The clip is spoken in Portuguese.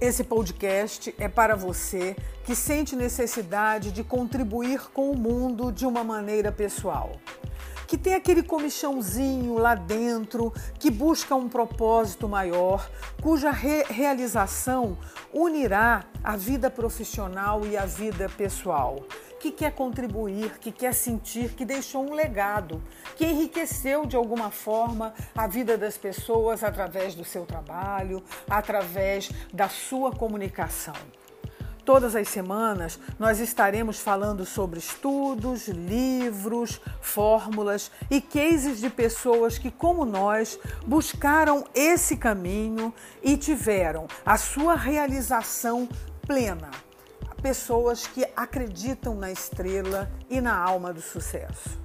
Esse podcast é para você que sente necessidade de contribuir com o mundo de uma maneira pessoal. Que tem aquele comichãozinho lá dentro, que busca um propósito maior, cuja re realização unirá a vida profissional e a vida pessoal que quer contribuir, que quer sentir, que deixou um legado, que enriqueceu de alguma forma a vida das pessoas através do seu trabalho, através da sua comunicação. Todas as semanas nós estaremos falando sobre estudos, livros, fórmulas e cases de pessoas que, como nós, buscaram esse caminho e tiveram a sua realização plena pessoas que acreditam na estrela e na alma do sucesso.